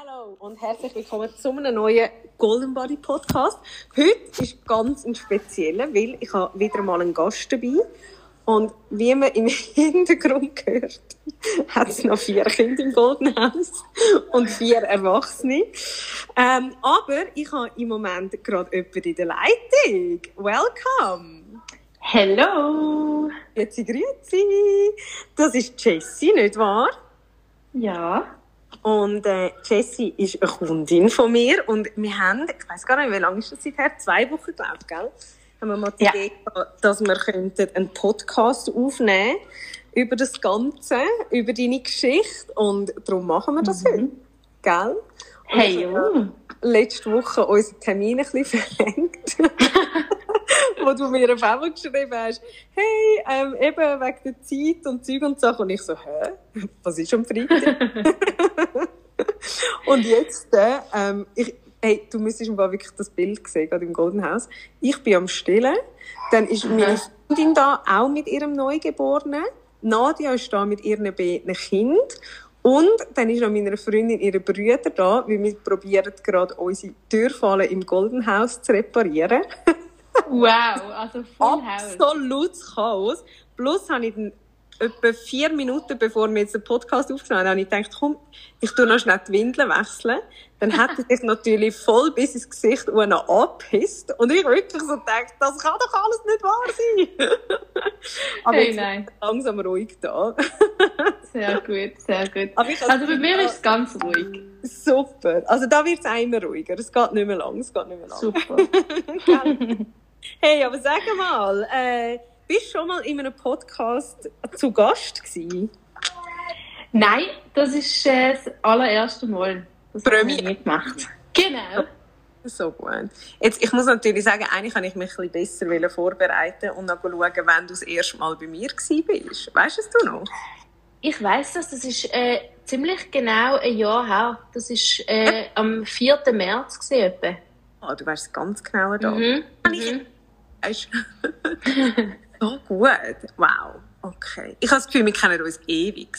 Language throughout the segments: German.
Hallo und herzlich willkommen zu einem neuen Golden Body Podcast. Heute ist ganz ein spezieller, weil ich habe wieder mal einen Gast dabei. Und wie man im Hintergrund hört, hat es noch vier Kinder im Golden House und vier Erwachsene. Ähm, aber ich habe im Moment gerade jemanden in der Leitung. Welcome! Hello! Grüezi, grüezi! Das ist Jessie, nicht wahr? Ja. Und äh, Jessie ist eine Kundin von mir und wir haben, ich weiß gar nicht, wie lange ist das her? Zwei Wochen, glaube ich, gell? Haben wir mal die Ja. Idee gehabt, dass wir könnten einen Podcast aufnehmen über das Ganze, über deine Geschichte und darum machen wir das heute, gell? Und Hey, habe oh. letzte Woche unseren Termin ein bisschen verhängt. wo du mir auf einmal geschrieben hast, hey, ähm, eben wegen der Zeit und Zeug und Sachen. Und ich so, hä? Was ist am Freitag? und jetzt, äh, ähm, ich, hey, du müsstest mal wirklich das Bild sehen, gerade im Golden House. Ich bin am Stillen. Dann ist meine Freundin da auch mit ihrem Neugeborenen. Nadia ist da mit ihren beiden Kindern. Und dann ist noch meine Freundin, ihre Brüder da, weil wir probieren gerade unsere Türfallen im Golden House zu reparieren. Wow, also Full. Absolutes Chaos. Plus habe ich dann etwa vier Minuten, bevor wir jetzt den Podcast aufgenommen haben, habe ich gedacht, komm, ich tue noch schnell die Windeln wechseln. Dann hat er sich natürlich voll bis ins Gesicht und noch angepisst. Und ich wirklich so gedacht, das kann doch alles nicht wahr sein. Aber Hey, jetzt nein. ist langsam ruhig da. Sehr gut, sehr gut. Also bei mir ist es ganz ruhig. Super. Also da wird es immer ruhiger. Es geht nicht mehr lang. Es geht nicht mehr lang. Super. Hey, aber sag mal, äh, bist du schon mal in einem Podcast zu Gast gewesen? Nein, das ist äh, das allererste Mal. Das habe ich nicht gemacht. Genau. So gut. Jetzt, ich muss natürlich sagen, eigentlich kann ich mich ein bisschen besser wollen vorbereiten und dann schauen, wenn du das erste Mal bei mir bist. Weißt du noch? Ich weiss das, das ist äh, ziemlich genau ein Jahr her. Das ist äh, am 4. März gewesen, etwa. Ah, du weißt es ganz genau da. Mhm. Ich- Mhm. Weißt so gut. Wow. Okay. Ich habe das Gefühl, wir kennen uns ewig.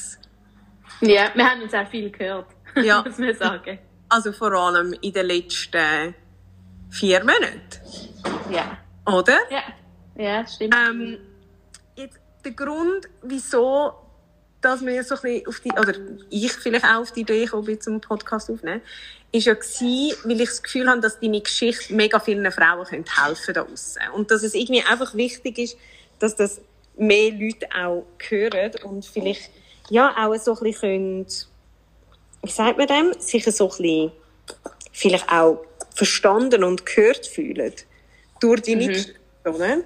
Ja, wir haben uns auch viel gehört, Ja. muss man sagen. Also vor allem in den letzten vier Monaten. Ja. Oder? Ja, ja stimmt. Ähm, jetzt der Grund, wieso dass wir so ein bisschen auf die, oder ich vielleicht auch auf die Idee gekommen bin, zum Podcast aufnehmen, ist ja gewesen, weil ich das Gefühl habe, dass deine Geschichte mega vielen Frauen könnte helfen da draussen. Und dass es irgendwie einfach wichtig ist, dass das mehr Leute auch hören und vielleicht, ja, auch so ein bisschen können, wie sagt man dem, sich so ein bisschen, vielleicht auch verstanden und gehört fühlen. Durch deine Geschichte, oder?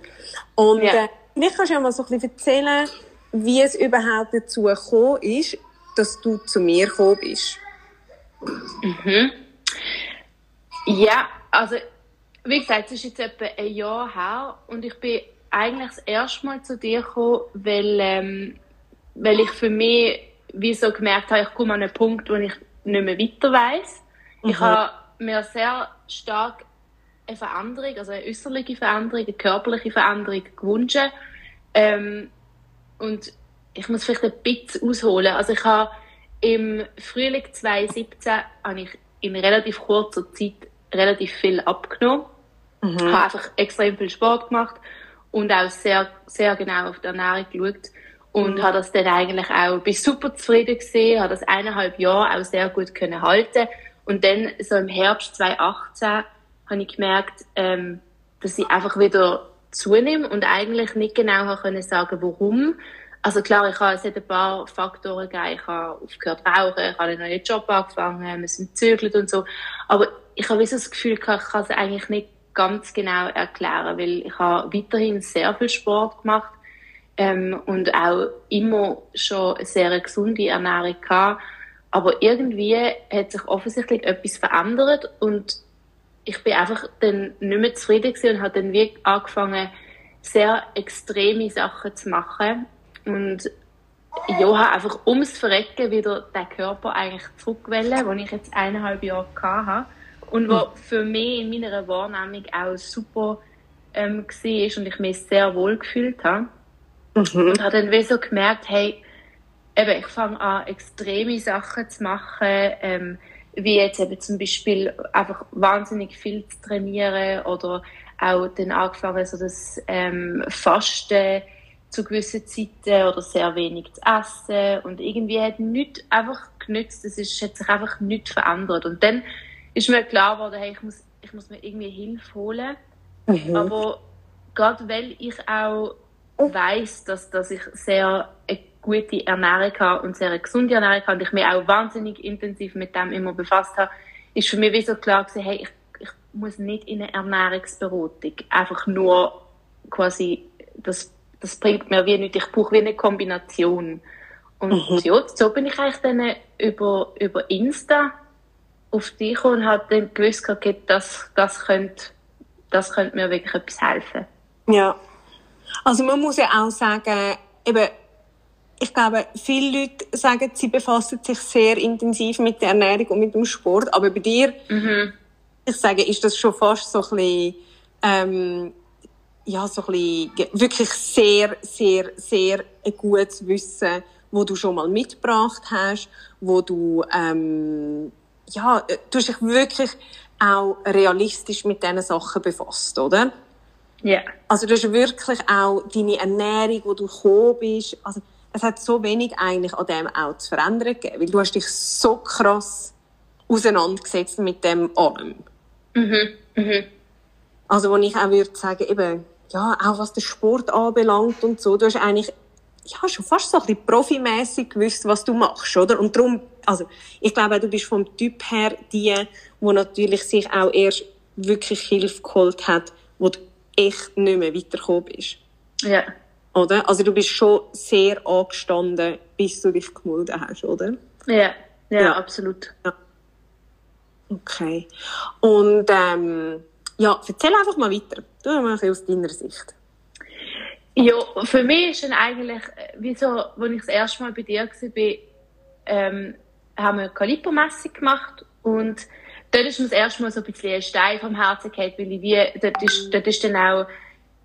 Und, Ja. äh, vielleicht kannst du ja mal so ein bisschen erzählen, wie es überhaupt dazu gekommen ist, dass du zu mir gekommen bist. Ja, also wie gesagt, es ist jetzt etwa ein Jahr her und ich bin eigentlich das erste Mal zu dir gekommen, weil, ähm, weil ich für mich wie so gemerkt habe, ich komme an einen Punkt, wo ich nicht mehr weiter weiß. Ich Mhm. habe mir sehr stark eine Veränderung, also eine äußerliche Veränderung, eine körperliche Veränderung gewünscht. Ähm, und ich muss vielleicht ein bisschen ausholen. Also ich habe im Frühling 2017 habe ich in relativ kurzer Zeit relativ viel abgenommen. Mhm. habe einfach extrem viel Sport gemacht und auch sehr, sehr genau auf die Ernährung geschaut. Und habe das dann eigentlich auch, bin super zufrieden gesehen, habe das eineinhalb Jahre auch sehr gut können halten. Und dann, so im Herbst 2018, habe ich gemerkt, ähm, dass ich einfach wieder zunehme und eigentlich nicht genau habe können sagen, warum. Also klar, ich habe, es hat ein paar Faktoren gegeben. Ich habe aufgehört zu rauchen, ich habe einen neuen Job angefangen, wir sind gezögert und so. Aber ich habe so das Gefühl, gehabt, ich kann es eigentlich nicht ganz genau erklären, weil ich habe weiterhin sehr viel Sport gemacht ähm, und auch immer schon eine sehr gesunde Ernährung gehabt. Aber irgendwie hat sich offensichtlich etwas verändert und ich bin einfach dann nicht mehr zufrieden und habe dann wirklich angefangen, sehr extreme Sachen zu machen und ja, habe einfach ums Verrecken wieder den Körper eigentlich zurückwählen, den ich jetzt eineinhalb Jahre habe und wo für mich in meiner Wahrnehmung auch super ähm, war und ich mich sehr wohl gefühlt habe. Mhm. Und habe dann wie so gemerkt, hey, eben, ich fange an, extreme Sachen zu machen, ähm, wie jetzt eben zum Beispiel einfach wahnsinnig viel zu trainieren oder auch dann angefangen, so das ähm, Fasten zu gewissen Zeiten oder sehr wenig zu essen und irgendwie hat nichts einfach genützt, es ist, hat sich einfach nichts verändert. Und dann ist mir klar geworden, hey, ich muss, ich muss mir irgendwie Hilfe holen, mhm. aber gerade weil ich auch weiß, dass, dass ich sehr eine gute Ernährung habe und sehr eine gesunde Ernährung habe und ich mich auch wahnsinnig intensiv mit dem immer befasst habe, ist für mich wie so klar gewesen, hey, ich, ich muss nicht in eine Ernährungsberatung. Einfach nur quasi, das, das bringt mir wie nicht, ich brauche wie eine Kombination. Und mhm. ja, so bin ich eigentlich dann über, über Insta auf dich und habe dann gewusst, okay, das, das könnte, das könnte mir wirklich etwas helfen. Ja. Also man muss ja auch sagen, eben, ich glaube, viele Leute sagen, sie befassen sich sehr intensiv mit der Ernährung und mit dem Sport, aber bei dir, mhm. ich sage, ist das schon fast so ein bisschen, ähm, ja, so ein bisschen, wirklich sehr, sehr, sehr ein gutes Wissen, wo du schon mal mitgebracht hast, wo du, ähm, ja, du hast dich wirklich auch realistisch mit diesen Sachen befasst, oder? Ja. Yeah. Also du hast wirklich auch deine Ernährung, wo du gekommen bist, also es hat so wenig eigentlich an dem auch zu verändern gegeben, weil du hast dich so krass auseinandergesetzt mit dem allem. Mhm, mhm. Also wo ich auch würde sagen, eben, ja, auch was den Sport anbelangt und so, du hast eigentlich ja, schon fast so ein bisschen profimässig gewusst, was du machst, oder? Und darum, also, ich glaube, du bist vom Typ her die, wo natürlich sich auch erst wirklich Hilfe geholt hat, wo du echt nicht mehr weitergekommen bist. Ja. Oder? Also du bist schon sehr angestanden, bis du dich gemeldet hast, oder? Ja, ja, ja. absolut. Ja. Okay. Und ähm, ja, erzähl einfach mal weiter. Du mal ein bisschen aus deiner Sicht. Ja, für mich ist dann eigentlich, wie so, als ich das erste Mal bei dir war, ähm, haben wir eine Kalibermessung gemacht und dort ist mir das erste Mal so ein bisschen ein Stein vom Herzen gefallen, weil ich wie, dort ist, dort ist dann auch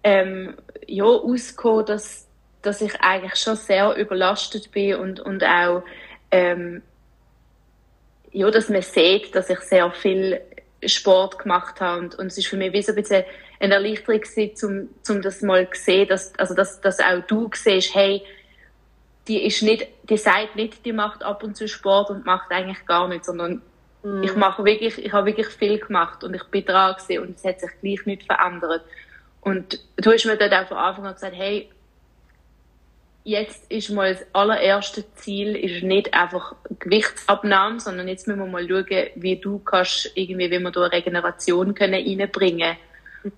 ähm, ja, ausgekommen, dass, dass ich eigentlich schon sehr überlastet bin und, und auch, ähm, ja, dass man sieht, dass ich sehr viel Sport gemacht habe und, und es ist für mich wie so ein bisschen eine Erleichterung gewesen, um, um das mal zu sehen, dass, also dass, dass auch du siehst, hey, die ist nicht, die sagt nicht, die macht ab und zu Sport und macht eigentlich gar nichts, sondern mm. ich mache wirklich, ich habe wirklich viel gemacht und ich bin dran gewesen und es hat sich gleich nicht verändert. Und du hast mir dann auch von Anfang an gesagt, hey, jetzt ist mal das allererste Ziel ist nicht einfach Gewichtsabnahme, sondern jetzt müssen wir mal schauen, wie du kannst irgendwie, wie wir da Regeneration können reinbringen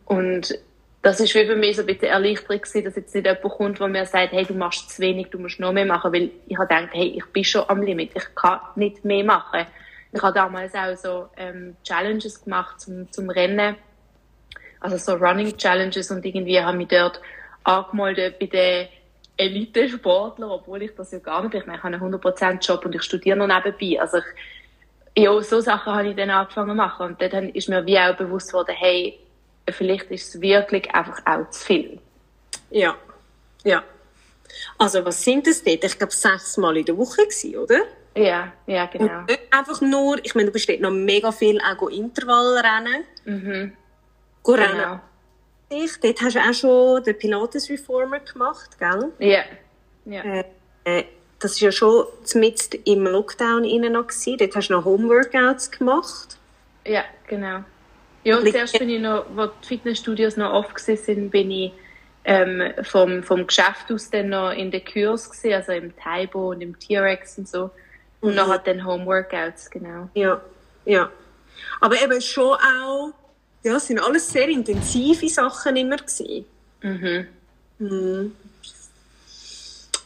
Und das ist für mich so ein bisschen Erleichterung gewesen, dass jetzt nicht jemand kommt, der mir sagt, hey, du machst zu wenig, du musst noch mehr machen, weil ich habe gedacht, hey, ich bin schon am Limit, ich kann nicht mehr machen. Ich habe damals auch so ähm, Challenges gemacht zum, zum Rennen also so Running Challenges und irgendwie habe mich dort angemeldet bei den Elite-Sportlern, obwohl ich das ja gar nicht bin. Ich meine, ich habe einen 100% Job und ich studiere noch nebenbei. Also ich, ja, so Sachen habe ich dann angefangen zu machen und dann ist mir wie auch bewusst worden, hey, vielleicht ist es wirklich einfach auch zu viel. Ja, ja. Also was sind das dort? Ich glaube sechs Mal in der Woche gewesen, oder? Ja, ja, genau. Und einfach nur, ich meine, du bist dort noch mega viel auch Intervallrennen. Mhm. Genau. Ich, dort hast du auch schon den Pilates Reformer gemacht, gell? Ja. ja. Äh, äh, das war ja schon mitten im Lockdown noch. Gewesen. Dort hast du noch Homeworkouts gemacht. Ja, genau. Ja, und zuerst bin ich noch, wo die Fitnessstudios noch offen sind, bin ich ähm, vom, vom Geschäft aus dann noch in den Kurs gewesen, also im Taibo und im T-Rex und so. Und mhm. nachher dann Homeworkouts, genau. Ja, ja. Aber eben schon auch ja, es sind alles sehr intensive Sachen immer gewesen. Mhm. Mhm.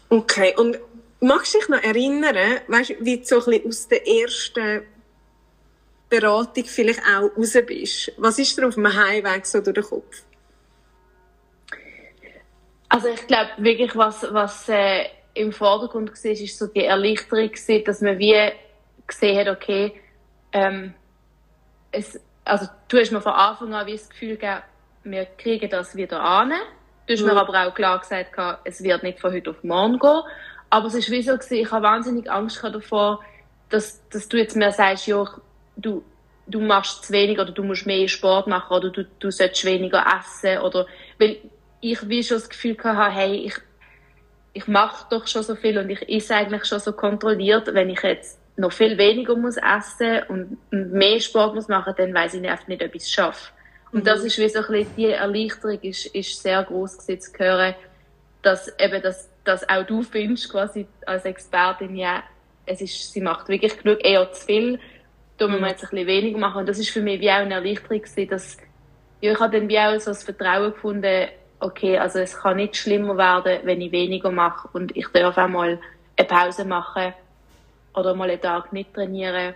Okay, und magst du dich noch erinnern, weißt, wie du so ein bisschen aus der ersten Beratung vielleicht auch raus bist? Was ist dir auf dem Heimweg so durch den Kopf? Also ich glaube wirklich, was, was äh, im Vordergrund war, ist so die Erleichterung dass man wie gesehen hat, okay, ähm, es, also du hast mir von Anfang an wie das Gefühl gegeben, wir kriegen das wieder an. Du hast mhm. mir aber auch klar gesagt, es wird nicht von heute auf morgen gehen. Aber es ist wie so gewesen, ich habe wahnsinnig Angst davor, dass, dass du jetzt mir sagst, ja, du, du machst zu wenig oder du musst mehr Sport machen oder du, du solltest weniger essen oder, weil ich wie schon das Gefühl hatte, hey, ich, ich mache doch schon so viel und ich esse eigentlich schon so kontrolliert, wenn ich jetzt noch viel weniger muss essen und mehr Sport muss machen, dann weiß ich einfach nicht, ob ich es schaffe. Und mhm. das ist wie so ein bisschen, die Erleichterung ist, ist sehr groß gewesen, zu hören, dass eben das, dass auch du findest, quasi als Expertin, ja, es ist, sie macht wirklich genug, eher zu viel, da muss man jetzt ein bisschen weniger machen. Und das ist für mich wie auch eine Erleichterung gewesen, dass, ja, ich habe dann wie auch so das Vertrauen gefunden, okay, also es kann nicht schlimmer werden, wenn ich weniger mache und ich darf auch mal eine Pause machen oder mal einen Tag nicht trainieren.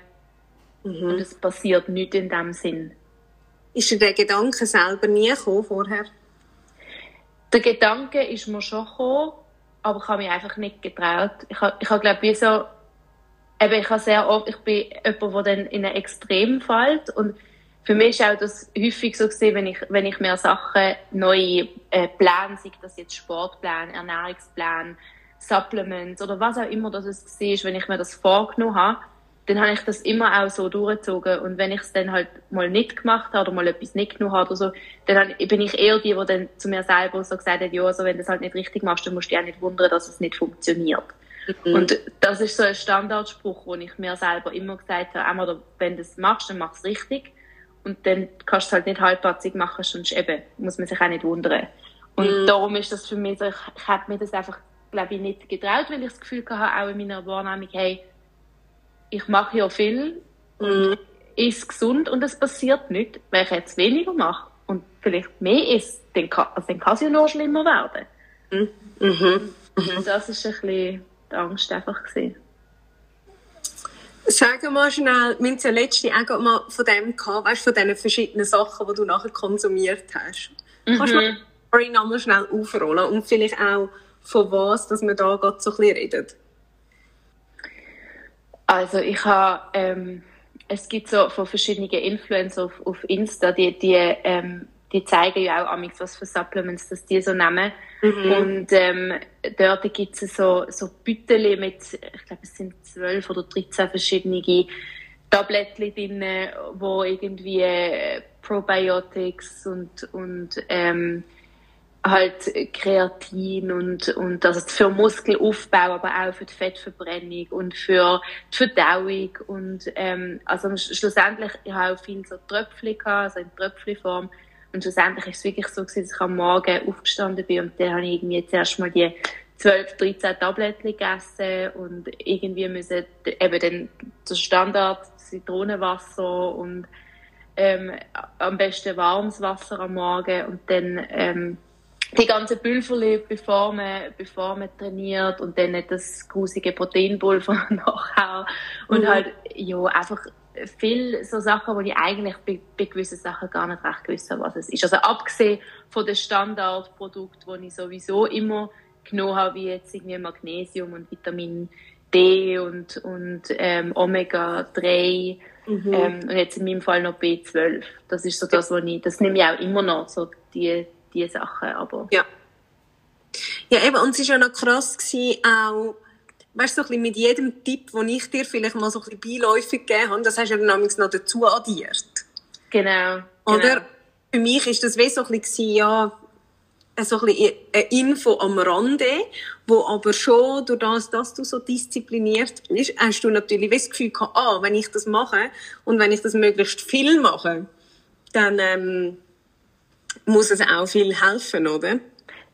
Mhm. Und es passiert nichts in dem Sinn. Ist dir der Gedanke selber nie gekommen vorher? Der Gedanke ist mir schon gekommen, aber ich habe mich einfach nicht getraut. Ich habe, ich habe glaube wie so, eben, ich habe sehr oft, ich bin jemand, der dann in ein Extrem fällt und für mich auch das häufig so gesehen, wenn ich, wenn ich mir Sachen, neue äh, Pläne, sei das jetzt Sportplan, Ernährungsplan, Supplements oder was auch immer das es war, wenn ich mir das vorgenommen habe, dann habe ich das immer auch so durchgezogen. Und wenn ich es dann halt mal nicht gemacht habe oder mal etwas nicht genommen habe oder so, dann bin ich eher die, die dann zu mir selber so gesagt hat, ja, also wenn du es halt nicht richtig machst, dann musst du dich auch nicht wundern, dass es nicht funktioniert. Mhm. Und das ist so ein Standardspruch, den ich mir selber immer gesagt habe, einmal, wenn du es machst, dann mach es richtig. Und dann kannst du es halt nicht halbpatzig machen, sonst eben muss man sich auch nicht wundern. Und mhm. darum ist das für mich so, ich, ich habe mir das einfach, glaube ich, nicht getraut, weil ich das Gefühl hatte, auch in meiner Wahrnehmung, hey, ich mache ja viel und mhm. ist gesund und es passiert nicht, wenn ich jetzt weniger mache und vielleicht mehr ist, dann kann, also dann kann es ja noch schlimmer werden. Mhm. Mhm. Und das ist ein bisschen die Angst einfach gewesen. Sag mal schnell, wir haben ja letzte auch mal von dem gehabt, weißt, von diesen verschiedenen Sachen, die du nachher konsumiert hast. Mhm. Kannst du mal die nochmal schnell aufrollen und vielleicht auch von was, dass wir da gerade so ein bisschen reden? Also ich habe, ähm, es gibt so von verschiedenen Influencer auf, auf Insta, die, die, ähm, die zeigen ja auch amigs was für Supplements, dass die so nehmen. Mhm. Und ähm, dort gibt es so, so Büteli mit, ich glaube es sind zwölf oder dreizehn verschiedene Tabletten drin, wo irgendwie äh, Probiotics und, und ähm, halt Kreatin und, und also für Muskelaufbau, aber auch für die Fettverbrennung und für die Verdauung und ähm, also schlussendlich, ich habe auch viel so Tröpfchen gehabt, also in Tröpfchenform und schlussendlich ist es wirklich so dass ich am Morgen aufgestanden bin und dann habe ich irgendwie zuerst mal die 12, 13 Tabletten gegessen und irgendwie müssen eben dann das Standard Zitronenwasser und ähm, am besten warmes Wasser am Morgen und dann ähm, die ganze Pulverli, bevor man, bevor man trainiert und dann nicht das grusige Proteinpulver nachher. Und mhm. halt, ja, einfach viel so Sachen, wo ich eigentlich bei, bei gewissen Sachen gar nicht recht gewusst habe, was es ist. Also abgesehen von den Standardprodukten, die ich sowieso immer genommen habe, wie jetzt irgendwie Magnesium und Vitamin D und, und ähm, Omega-3 mhm. ähm, und jetzt in meinem Fall noch B12. Das ist so das, was ich, das nehme ich auch immer noch, so die diese Sachen. Aber ja. Ja, eben, und es war ja noch krass, gewesen, auch, weißt du, so mit jedem Tipp, den ich dir vielleicht mal so ein bisschen beiläufig gegeben habe, das hast du ja dann noch dazu addiert. Genau. Oder? Genau. Für mich ist das wie so ein bisschen, ja, so ein bisschen eine Info am Rande, wo aber schon durch das, dass du so diszipliniert bist, hast du natürlich das Gefühl gehabt, ah, wenn ich das mache und wenn ich das möglichst viel mache, dann, ähm, muss es auch viel helfen, oder?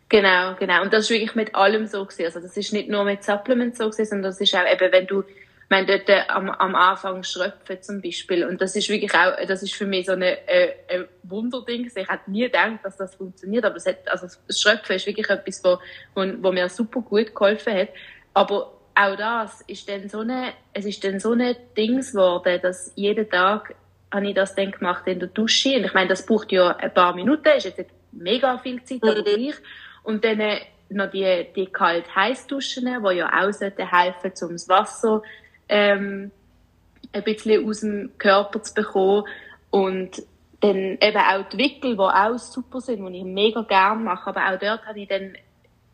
Genau, genau. Und das ist wirklich mit allem so gewesen. Also das ist nicht nur mit Supplements so gewesen, sondern das ist auch eben, wenn du, meine, dort äh, am, am Anfang Schröpfen zum Beispiel. Und das ist wirklich auch, das ist für mich so eine, äh, ein Wunderding. Ich hätte nie gedacht, dass das funktioniert, aber es hat, also das Schröpfen ist wirklich etwas, wo, wo, wo mir super gut geholfen hat. Aber auch das ist dann so eine, es ist dann so ein Dings geworden, dass jeden Tag habe ich das dann gemacht in der Dusche. Und ich meine, das braucht ja ein paar Minuten, ist jetzt nicht mega viel Zeit, aber mhm. gleich. Und dann äh, noch die, die kalt-heiß Duschen, die ja auch sollten helfen, um das Wasser ähm, ein bisschen aus dem Körper zu bekommen. Und dann eben auch die Wickel, die auch super sind, die ich mega gerne mache. Aber auch dort habe ich dann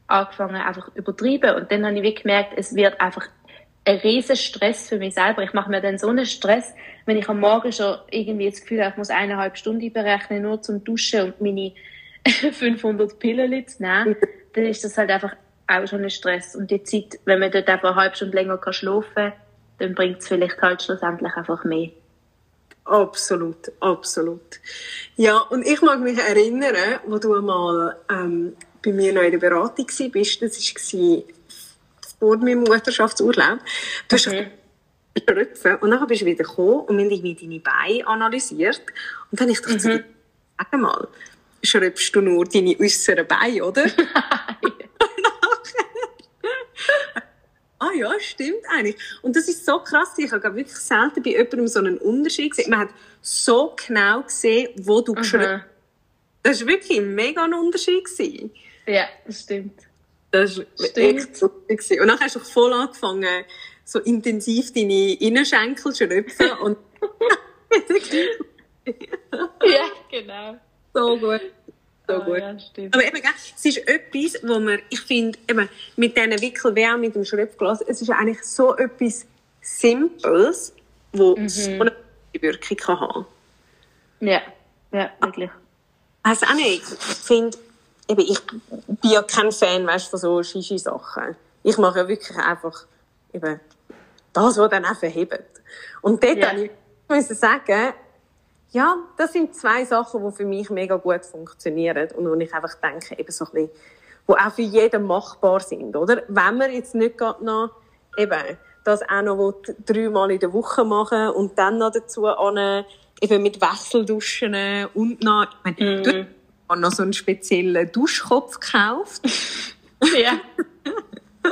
angefangen, einfach übertrieben. Und dann habe ich wirklich gemerkt, es wird einfach ein riesen Stress für mich selber. Ich mache mir dann so einen Stress, wenn ich am Morgen schon irgendwie das Gefühl habe, ich muss eineinhalb Stunden berechnen, nur zum Duschen und meine 500 Pillen zu nehmen, dann ist das halt einfach auch schon ein Stress. Und die Zeit, wenn man dort einfach eine halbe Stunde länger kann schlafen kann, dann bringt es vielleicht halt schlussendlich einfach mehr. Absolut, absolut. Ja, und ich mag mich erinnern, wo du einmal ähm, bei mir noch in der Beratung warst, das war vor meinem Mutterschaftsurlaub. Du hast mhm. Schröpfen. Und dann bist du wieder gekommen und wir haben irgendwie deine Beine analysiert. Und dann habe ich gedacht, mhm. sag mal, schröpfst du nur deine äußeren Beine, oder? ah ja, stimmt eigentlich. Und das ist so krass. Ich habe wirklich selten bei jemandem so einen Unterschied gesehen. Man hat so genau gesehen, wo du mhm. geschröpft Das war wirklich ein mega Unterschied. Ja, das stimmt. Das war echt lustig. Und dann hast du voll angefangen, so intensiv deine Innenschenkel zu schröpfen und ja, genau. So gut. So ah, gut. Ja, Aber eben, es ist etwas, wo man, ich finde, eben, mit diesen Wickel, wie auch mit dem Schröpfglas, es ist eigentlich so etwas Simples, wo mhm. so eine Wirkung kann haben. Ja, ja, wirklich. Also auch nicht. Ich finde, eben, ich bin ja kein Fan, weißt, von so Shishi-Sachen. Ich mache ja wirklich einfach, eben, das, was dann auch verhebt. Und dort yeah. ich müssen sagen, ja, das sind zwei Sachen, die für mich mega gut funktionieren und wo ich einfach denke, eben so ein bisschen, die auch für jeden machbar sind, oder? Wenn man jetzt nicht gerade noch, eben, das auch noch dreimal in der Woche machen und dann noch dazu an, eben mit Wechselduschen und noch, ich meine, mm. Hast noch so einen speziellen Duschkopf gekauft. ja.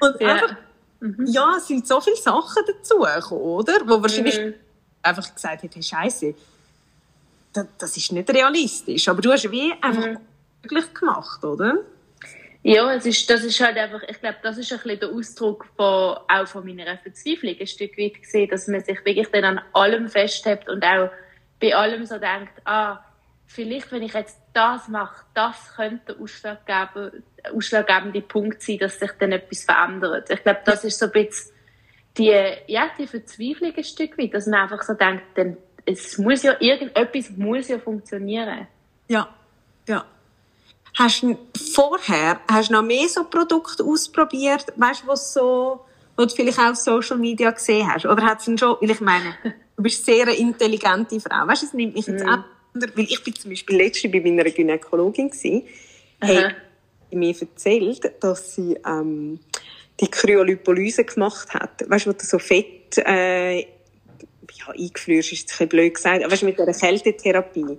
und ja. einfach, mhm. ja, es sind so viele Sachen dazugekommen, oder? Wo wahrscheinlich mhm einfach gesagt hat, hey, Scheiße, das, das, ist nicht realistisch. Aber du hast wie einfach mhm. möglich gemacht, oder? Ja, es ist, das ist halt einfach, ich glaube, das ist ein bisschen der Ausdruck von, auch von meiner Verzweiflung ein Stück weit gesehen, dass man sich wirklich dann an allem festhält und auch bei allem so denkt, ah, vielleicht, wenn ich jetzt das mache, das könnte der ausschlaggebende, ausschlaggebende Punkt sein, dass sich dann etwas verändert. Ich glaube, das ist so ein bisschen die, ja, die Verzweiflung ein Stück weit, dass man einfach so denkt, denn es muss ja, irgendetwas muss ja funktionieren. Ja, ja. Hast du vorher, hast du noch mehr so Produkte ausprobiert, weißt du, was so, was du vielleicht auch auf Social Media gesehen hast? Oder hat es schon, weil ich meine, du bist sehr eine intelligente Frau, weißt du, es nimmt mich jetzt mm. auch weil ich bin zum Beispiel letztens bei meiner Gynäkologin gewesen, hey, mir erzählt, dass sie, ähm, die Kryolipolyse gemacht hat. Weißt du, wo du so Fett äh, ja, eingefrierst, ist ein bisschen blöd gesagt, aber weißt, mit dieser Kältetherapie.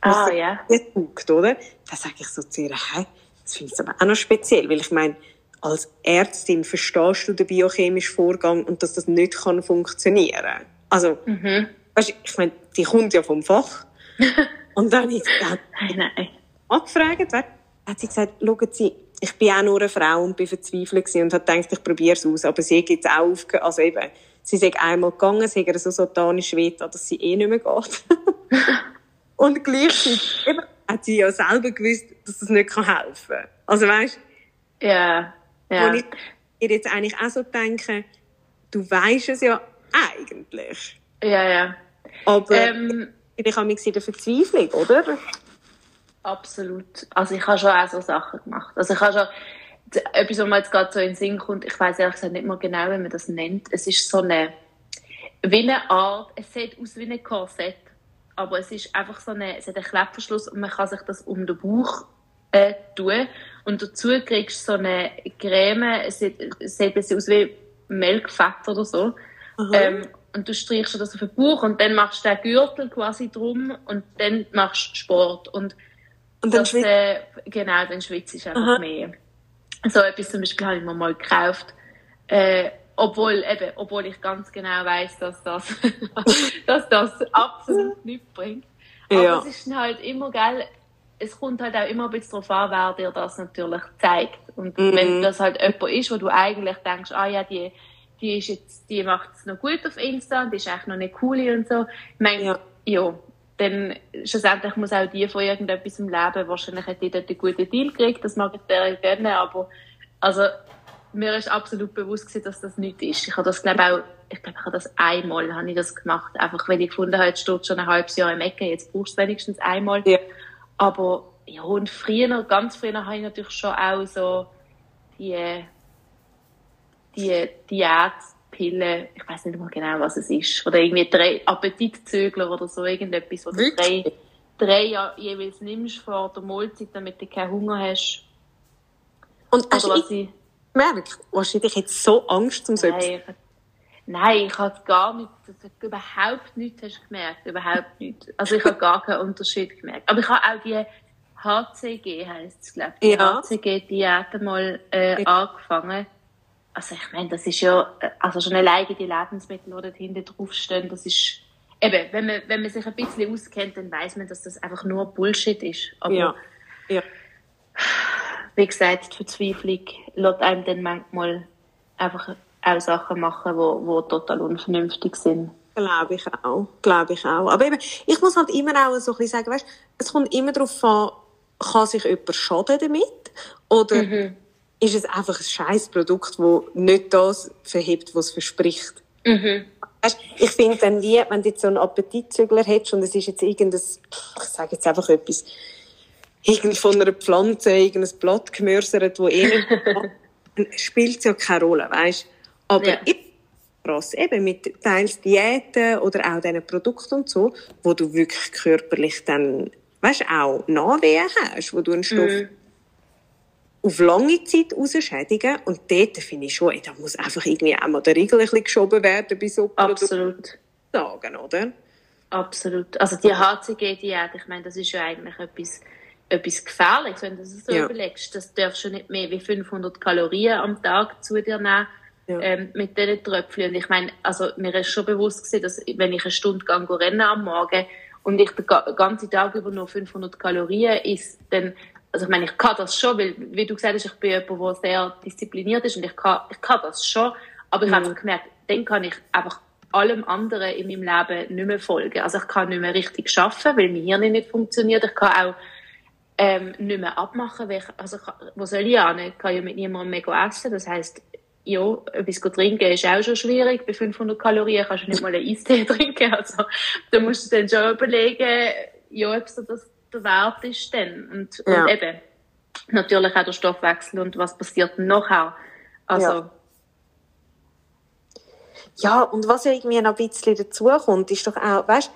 Ah, ja. Taugt, oder? Da sage ich so zu ihr, hey, das finde ich aber auch noch speziell, weil ich meine, als Ärztin verstehst du den biochemischen Vorgang und dass das nicht kann funktionieren. Also, mhm. weißt, ich meine, die kommt ja vom Fach. und dann habe ich gesagt, nein. angefragt, hat sie gesagt, schauen Sie, ich bin auch nur eine Frau und bin verzweifelt und habe gedacht, ich probiere es aus. Aber sie geht auch auf, also eben, sie ist einmal gegangen, sie hat so satanisch weh dass sie eh nicht mehr geht. und gleichzeitig eben, hat sie ja selber gewusst, dass das nicht helfen kann. Also weißt du? Ja, ja. Und ich jetzt eigentlich auch so denke, du weißt es ja eigentlich. Ja, ja. Aber ähm, ich habe mich in der Verzweiflung, oder? Absolut. Also ich habe schon auch so Sachen gemacht. Also ich habe schon etwas, was mir jetzt gerade so in den Sinn kommt, ich weiß ehrlich gesagt nicht mehr genau, wie man das nennt. Es ist so eine, wie eine Art, es sieht aus wie ein Korsett, aber es ist einfach so eine, es hat einen Klettverschluss und man kann sich das um den Bauch äh, tun und dazu kriegst du so eine Creme, es sieht, es sieht ein bisschen aus wie Melkfett oder so. Ähm, und du streichst das auf den Bauch und dann machst du den Gürtel quasi drum und dann machst du Sport und und dann schwitzt äh, Genau, dann schwitzt ich einfach Aha. mehr. So etwas zum Beispiel habe ich mir mal gekauft. Äh, obwohl, eben, obwohl ich ganz genau weiß, dass das, dass das absolut nichts bringt. Aber ja. es ist halt immer geil, es kommt halt auch immer ein bisschen darauf an, wer dir das natürlich zeigt. Und mhm. wenn das halt jemand ist, wo du eigentlich denkst, ah ja, die, die ist jetzt, die macht es noch gut auf Insta die ist eigentlich noch eine coole und so. Ich meine, ja. ja, dann schlussendlich muss auch die von irgendetwas im Leben, wahrscheinlich hat die dort einen guten Deal gekriegt, das mag ich dir gönnen, aber also mir ist absolut bewusst gewesen, dass das nicht ist. Ich habe das, glaube auch, ich glaube, ich habe das einmal, habe ich das gemacht. Einfach, weil ich gefunden habe, jetzt steht schon ein halbes Jahr im Ecke, jetzt brauchst du wenigstens einmal. Ja. Aber, ja, und früher, ganz früher habe ich natürlich schon auch so die, die Diätpille, ich weiß nicht mehr genau, was es ist, oder irgendwie drei Appetitzügler oder so, irgendetwas, wo du drei, drei jeweils nimmst vor der Mahlzeit, damit du keinen Hunger hast. Und hast oder was ich, gemerkt? Wahrscheinlich jetzt so Angst zum Selbst. Nein, ich habe gar nicht, überhaupt nichts hast gemerkt, überhaupt nichts. Also ich habe gar keinen Unterschied gemerkt. Aber ich habe auch die HCG heisst es, glaube ich, die ja. HCG-Diät mal äh, ja. angefangen. Also ich meine, das ist ja, also schon alleine die Lebensmittel, die dort hinten draufstehen, das ist, eben, wenn man, wenn man sich ein bisschen auskennt, dann weiß man, dass das einfach nur Bullshit ist. Aber, ja. ja wie gesagt, die Verzweiflung lässt einem dann manchmal einfach auch Sachen machen, wo, wo total unvernünftig sind. Glaube ich auch, glaube ich auch. Aber eben, ich muss halt immer auch so ein bisschen sagen, weißt, es kommt immer darauf an, kann sich jemand schaden damit? Oder mhm. Ist es einfach ein scheiß Produkt, das nicht das verhebt, was es verspricht? Mhm. Weißt, ich finde dann wie, wenn du jetzt so einen Appetitzügler hättest und es ist jetzt irgendein, ich sage jetzt einfach etwas, irgend von einer Pflanze irgendein Blatt gemörsert, wo eh nicht spielt ja keine Rolle, weißt? Aber ja. krass, eben mit teils Diäten oder auch diesen Produkten und so, wo du wirklich körperlich dann, weißt, auch Nachwehen hast, wo du einen Stoff mhm. Auf lange Zeit rausschädigen und dort finde ich schon, ey, da muss einfach irgendwie auch mal der Riegel ein bisschen geschoben werden bei so Absolut. Sagen, oder? Absolut. Also die HCG-Diät, ich meine, das ist ja eigentlich etwas, etwas Gefährliches, wenn du es so ja. überlegst. Das darfst du nicht mehr wie 500 Kalorien am Tag zu dir nehmen. Ja. Ähm, mit diesen Tröpfchen. Und ich meine, also, mir ist schon bewusst gewesen, dass wenn ich eine Stunde gehe, rennen am Morgen und ich den ganzen Tag über nur 500 Kalorien isst, dann, also ich meine, ich kann das schon, weil, wie du gesagt hast, ich bin jemand, der sehr diszipliniert ist und ich kann, ich kann das schon, aber ich mhm. habe einfach gemerkt, dann kann ich einfach allem anderen in meinem Leben nicht mehr folgen. Also ich kann nicht mehr richtig arbeiten, weil mein Hirn nicht funktioniert. Ich kann auch ähm, nicht mehr abmachen. Weil ich, also, wo soll ich an? Ich kann ja mit niemandem mehr essen. Das heisst, ja, etwas trinken ist auch schon schwierig. Bei 500 Kalorien kannst du nicht mal einen Eistee trinken. Also, da musst du dann schon überlegen, ja, ob so das der Wert ist dann. Und, ja. und eben, natürlich auch der Stoffwechsel und was passiert nachher. Also, ja. ja, und was ja irgendwie noch ein bisschen dazukommt, ist doch auch, weißt,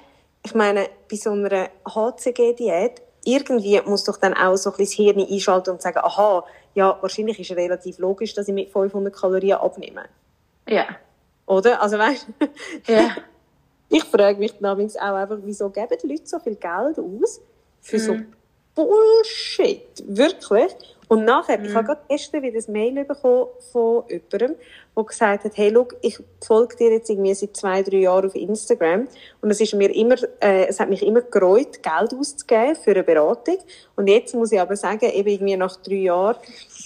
ich meine, bei so einer HCG-Diät, irgendwie muss doch dann auch so ein bisschen das Hirn einschalten und sagen, aha, ja, wahrscheinlich ist es relativ logisch, dass ich mit 500 Kalorien abnehme. Ja. Oder? Also weißt du? Ja. ich frage mich damals auch einfach, wieso geben die Leute so viel Geld aus für mhm. so Bullshit? Wirklich? Und nachher, mhm. ich habe gerade gestern wieder ein Mail bekommen von jemandem, der gesagt hat, hey, look, ich folge dir jetzt irgendwie seit zwei, drei Jahren auf Instagram und es ist mir immer, äh, es hat mich immer gereut, Geld auszugeben für eine Beratung und jetzt muss ich aber sagen, eben irgendwie nach drei Jahren,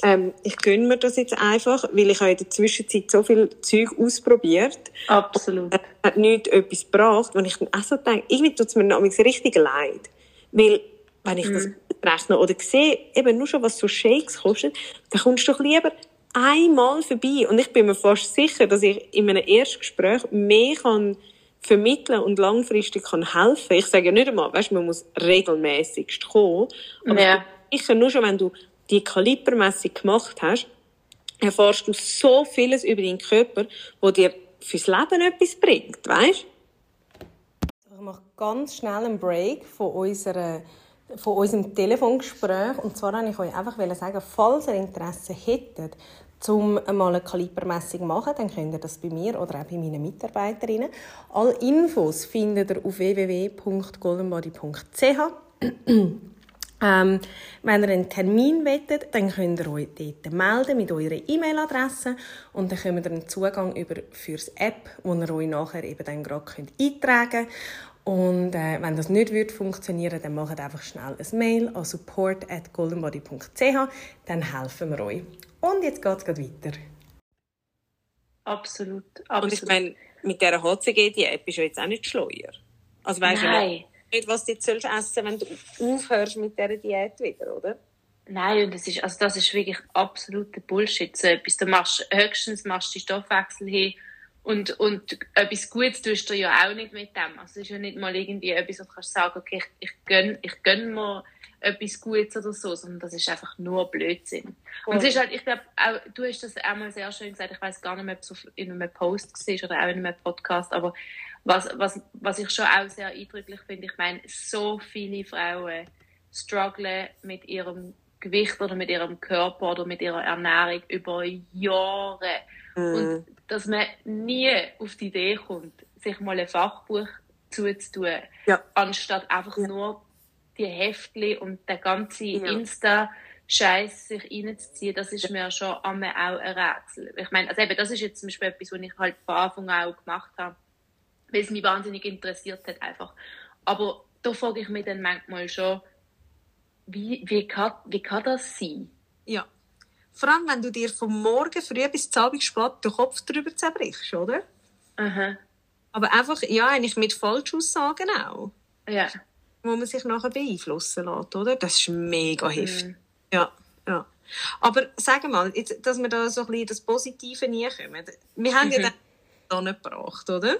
ähm, ich gönne mir das jetzt einfach, weil ich habe in der Zwischenzeit so viel Zeug ausprobiert. Absolut. Und, hat nichts etwas gebracht, und ich dann auch so denke, irgendwie tut es mir nämlich richtig leid, weil wenn ich das mhm. rechne oder sehe, eben nur schon, was so Shakes kostet, dann kommst du doch lieber einmal vorbei. Und ich bin mir fast sicher, dass ich in einem Erstgespräch mehr kann vermitteln und langfristig kann helfen. Ich sage ja nicht einmal, weißt, man muss regelmäßigst kommen. Aber ja. sicher nur schon, wenn du die Kalibermessung gemacht hast, erfährst du so vieles über deinen Körper, wo dir fürs Leben etwas bringt, weißt? Ich mache ganz schnell einen Break von unserer von unserem Telefongespräch. Und zwar wollte ich euch einfach sagen, falls ihr Interesse hättet, um einmal eine Kalibermessung zu machen, dann könnt ihr das bei mir oder auch bei meinen Mitarbeiterinnen. Alle Infos findet ihr auf www.goldenbody.ch. ähm, wenn ihr einen Termin wettet, dann könnt ihr euch dort melden mit eurer E-Mail-Adresse und dann kommt ihr einen Zugang über fürs App, wo ihr euch nachher eben dann gerade eintragen könnt. Und äh, wenn das nicht wird funktionieren, dann macht einfach schnell ein Mail an support at goldenbody.ch, dann helfen wir euch. Und jetzt geht es weiter. Absolut, absolut. Und ich meine, mit dieser HCG-Diät bist du jetzt auch nicht schleuer. Also weißt du nicht, was du jetzt essen sollst, wenn du aufhörst mit dieser Diät wieder, oder? Nein, und das ist, also das ist wirklich absoluter Bullshit. So etwas, du machst, höchstens machst du Stoffwechsel hin und, und etwas Gutes tust du ja auch nicht mit dem. Also es ist ja nicht mal irgendwie etwas, wo du kannst sagen, okay, ich, ich gönn, ich gönn mir etwas Gutes oder so, sondern das ist einfach nur Blödsinn. Oh. Und es ist halt, ich glaube, du hast das einmal sehr schön gesagt, ich weiß gar nicht mehr, ob es in einem Post war oder auch in einem Podcast, aber was, was, was ich schon auch sehr eindrücklich finde, ich meine, so viele Frauen strugglen mit ihrem Gewicht oder mit ihrem Körper oder mit ihrer Ernährung über Jahre. Mm. Und dass man nie auf die Idee kommt, sich mal ein Fachbuch zuzutun, ja. anstatt einfach ja. nur die Heftli und der ganze ja. Insta-Scheiß sich reinzuziehen, das ist mir schon einmal auch ein Rätsel. Ich meine, also eben, das ist jetzt zum Beispiel etwas, was ich halt von Anfang an auch gemacht habe, weil es mich wahnsinnig interessiert hat einfach. Aber da frage ich mich dann manchmal schon, wie, wie, kann, wie kann das sein? Ja. Vor allem, wenn du dir vom Morgen früh bis zum Abend spät den Kopf darüber zerbrichst, oder? Aha. Aber einfach, ja, eigentlich mit Falschaussagen auch. Ja. Wo man sich nachher beeinflussen lässt, oder? Das ist mega heftig. Mhm. Ja, ja. Aber sag mal, jetzt, dass wir da so ein bisschen das Positive nie kommen. Wir haben mhm. ja den nicht gebracht, oder?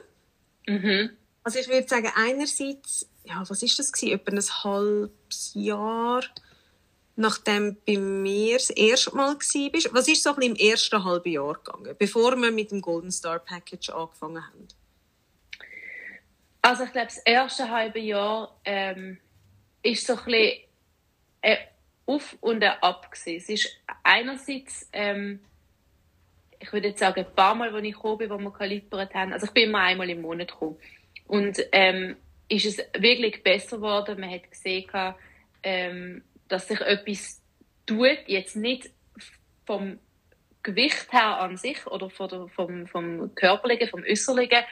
Mhm. Also ich würde sagen, einerseits ja, was ist das gewesen? Etwa ein halbes Jahr, nachdem bei mir das erste Mal warst. Was ist so ein bisschen im ersten halben Jahr gegangen, bevor wir mit dem Golden Star Package angefangen haben? Also ich glaube, das erste halbe Jahr ähm, ist so ein bisschen äh, auf und ab gewesen. Es ist einerseits ähm, ich würde jetzt sagen, ein paar Mal, als ich gekommen bin, wo wir kalibriert haben, also ich bin immer einmal im Monat gekommen. Und ähm, ist es wirklich besser geworden. Man hat gesehen, ähm, dass sich etwas tut, jetzt nicht vom Gewicht her an sich oder vom, vom, vom Körperlichen, vom Äußerlichen,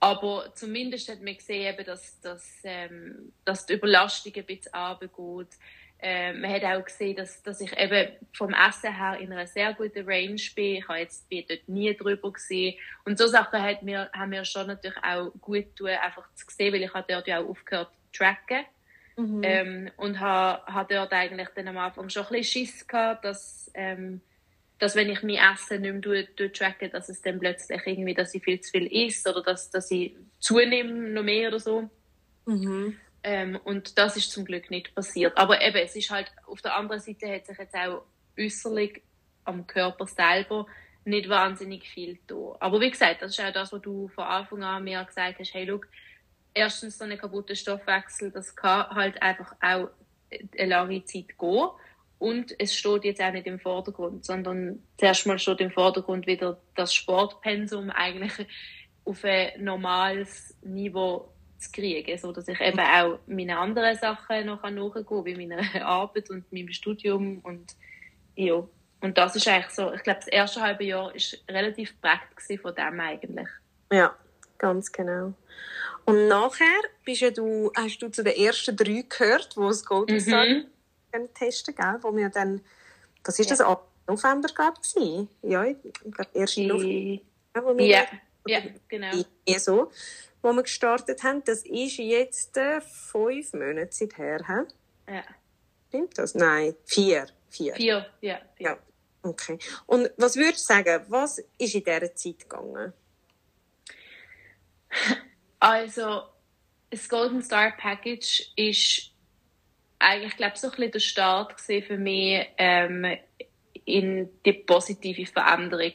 aber zumindest hat man gesehen, dass, dass, ähm, dass die Überlastung ein bisschen runtergeht. Äh, man hat auch gesehen, dass, dass ich eben vom Essen her in einer sehr guten Range bin. Ich habe jetzt bin dort nie drüber gesehen. Und so Sachen hat mir, haben mir schon natürlich auch gut tun, einfach zu sehen, weil ich habe dort ja auch aufgehört zu tracken. Mhm. Ähm, und habe, habe dort eigentlich dann am Anfang schon ein bisschen Schiss gehabt, dass, ähm, dass wenn ich mein Essen nicht mehr durch, tracke, dass es dann plötzlich irgendwie, dass ich viel zu viel isst oder dass, dass ich zunehme noch mehr oder so. Mhm. Ähm, und das ist zum Glück nicht passiert. Aber eben, es ist halt, auf der anderen Seite hat sich jetzt auch äußerlich am Körper selber nicht wahnsinnig viel da. Aber wie gesagt, das ist auch das, was du von Anfang an mir gesagt hast, hey, look, erstens so einen kaputten Stoffwechsel, das kann halt einfach auch eine lange Zeit gehen. Und es steht jetzt auch nicht im Vordergrund, sondern zuerst mal steht im Vordergrund wieder das Sportpensum eigentlich auf ein normales Niveau zu kriegen, so dass ich eben auch meine anderen Sachen noch nachgehen kann, wie meiner Arbeit und meinem Studium und ja. Und das ist eigentlich so, ich glaube, das erste halbe Jahr ist relativ prägt von dem eigentlich. Ja, ganz genau. Und nachher bist ja du, hast du zu den ersten drei gehört, die das Golden mhm. testen, gell? wo wir dann, das ist ja. das ab November, glaube ich, ja, ich glaube, 1. November. Ja, ja, genau. Ja, so wo wir gestartet haben, das ist jetzt äh, fünf Monate seither. He? Ja. Stimmt das? Nein, vier. Vier, vier ja. Vier. ja. Okay. Und was würdest du sagen, was ist in dieser Zeit gegangen? Also, das Golden Star Package ist eigentlich, glaube ich, so ein bisschen der Start für mich ähm, in die positive Veränderung.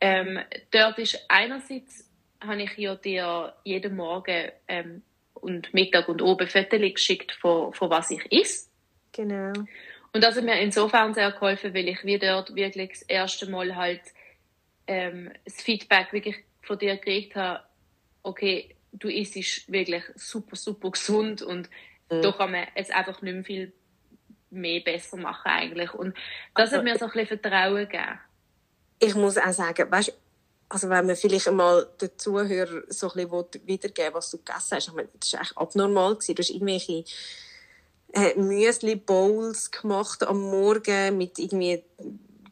Ähm, dort ist einerseits habe ich ja dir jeden Morgen ähm, und Mittag und oben Fotos geschickt, von, von was ich esse. Genau. Und das hat mir insofern sehr geholfen, weil ich wie dort wirklich das erste Mal halt ähm, das Feedback wirklich von dir gekriegt habe, okay, du isst wirklich super, super gesund und mhm. da kann man es einfach nicht mehr viel mehr besser machen eigentlich. Und das also, hat mir so ein bisschen Vertrauen gegeben. Ich muss auch sagen, weißt, also wenn man vielleicht einmal den Zuhörern so ein bisschen wiedergeben was du gegessen hast, ich meine, das war echt abnormal. Gewesen. Du hast irgendwelche äh, Müsli-Bowls gemacht am Morgen mit irgendwie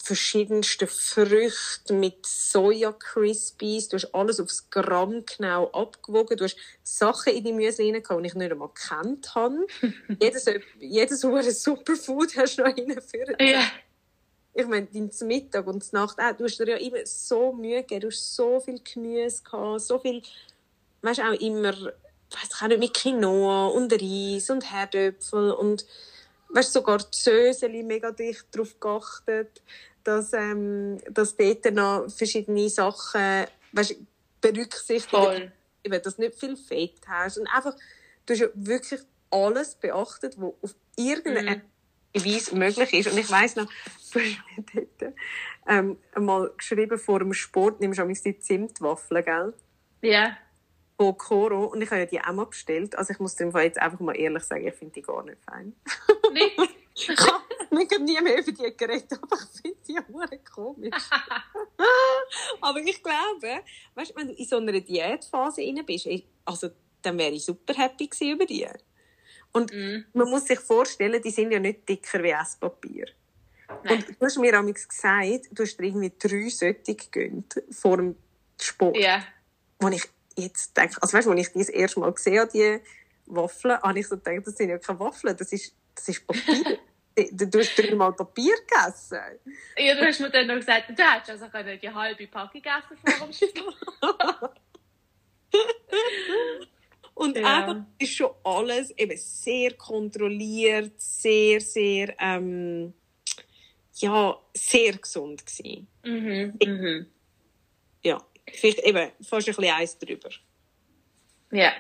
verschiedensten Früchten mit Soja Crispies. Du hast alles aufs Gramm genau abgewogen. Du hast Sachen in die Müsli reingehauen, die ich nicht einmal gekannt habe. jedes, jedes Superfood hast du noch reingeführt. Ja. Ich meine, dein Mittag und Nacht auch. Du hast dir ja immer so Mühe gegeben. Du hast so viel Gemüse gehabt, so viel, weißt auch immer, weiss ich auch nicht, mit Quinoa und Reis und Herdöpfel und weißt, sogar die Söseli mega dicht darauf geachtet, dass, ähm, dass dort noch verschiedene Sachen weißt, berücksichtigt eben, dass du nicht viel Fett hast. Und einfach, du hast ja wirklich alles beachtet, was auf irgendeine mm. Weise möglich ist. Und ich weiss noch, mir dort ähm, einmal geschrieben vor dem Sport, nimmst du die Zimtwaffeln, gell? Ja. Yeah. Von Coro. Und ich habe ja die auch mal bestellt. Also ich muss dir jetzt einfach mal ehrlich sagen, ich finde die gar nicht fein. Nicht? ich habe nie mehr über die geredet, aber ich finde die auch komisch. aber ich glaube, weißt, wenn du in so einer Diätphase rein bist, also, dann wäre ich super happy über die. Und mm. man muss sich vorstellen, die sind ja nicht dicker wie Esspapier. Nein. Und du hast mir damals gesagt, du hast dir irgendwie drei Sättig gegönnt vor dem Sport. Ja. Wo ich jetzt denke, also weißt du, als ich die das erste Mal gesehen habe, die Waffeln, habe ich so gedacht, das sind ja keine Waffeln, das ist, das ist Papier. du hast dreimal Papier gegessen. Ja, du hast mir dann noch gesagt, du hättest also die halbe Packung gegessen vor dem Sport. Und ja. eben ist schon alles eben sehr kontrolliert, sehr, sehr, ähm, ja, sehr gesund gewesen. Mhm, mhm. Ja, vielleicht eben fast ein bisschen eins drüber. Ja,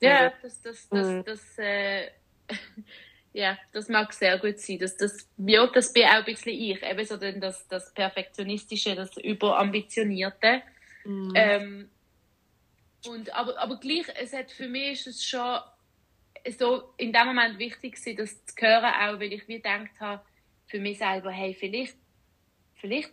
ja, das, das, das, mhm. das, äh, ja, das mag sehr gut sein. Das, das, ja, das bin auch ein bisschen ich. Eben so das, das Perfektionistische, das Überambitionierte. Mhm. Ähm, und, aber, aber gleich, es hat, für mich ist es schon so in dem Moment wichtig gewesen, das zu hören, auch weil ich wie gedacht habe, für mich selber, hey, vielleicht, vielleicht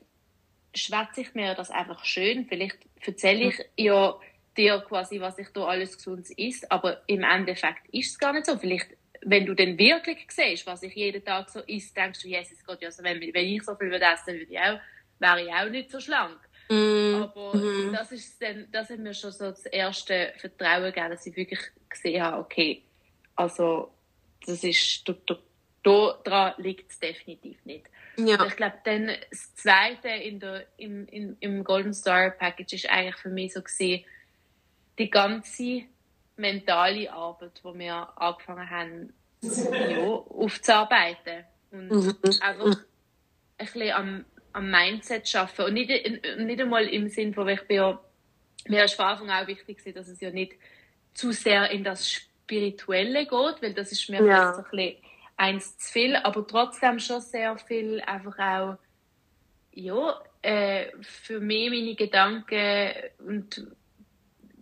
schwätze ich mir das einfach schön, vielleicht erzähle ich ja dir quasi, was ich da alles gesund ist, aber im Endeffekt ist es gar nicht so. Vielleicht, wenn du dann wirklich siehst, was ich jeden Tag so isst, denkst du, Jesus Gott, also wenn, wenn ich so viel würde essen würde, ich auch, wäre ich auch nicht so schlank. Mm. Aber mm. das ist dann, das hat mir schon so das erste Vertrauen gegeben, dass ich wirklich gesehen habe, okay, also das ist, da, da, da dran liegt es definitiv nicht. Ja. Ich glaube, dann das Zweite in der, im, im, im Golden Star Package ist eigentlich für mich so gesehen, die ganze mentale Arbeit, die wir angefangen haben, ja, aufzuarbeiten. Und mhm. einfach ein bisschen am am Mindset schaffen. Und nicht, nicht einmal im Sinn von, ich bin ja, mir ist von Anfang auch wichtig, dass es ja nicht zu sehr in das Spirituelle geht, weil das ist mir ja. so ein bisschen eins zu viel, aber trotzdem schon sehr viel einfach auch, ja, äh, für mich meine Gedanken und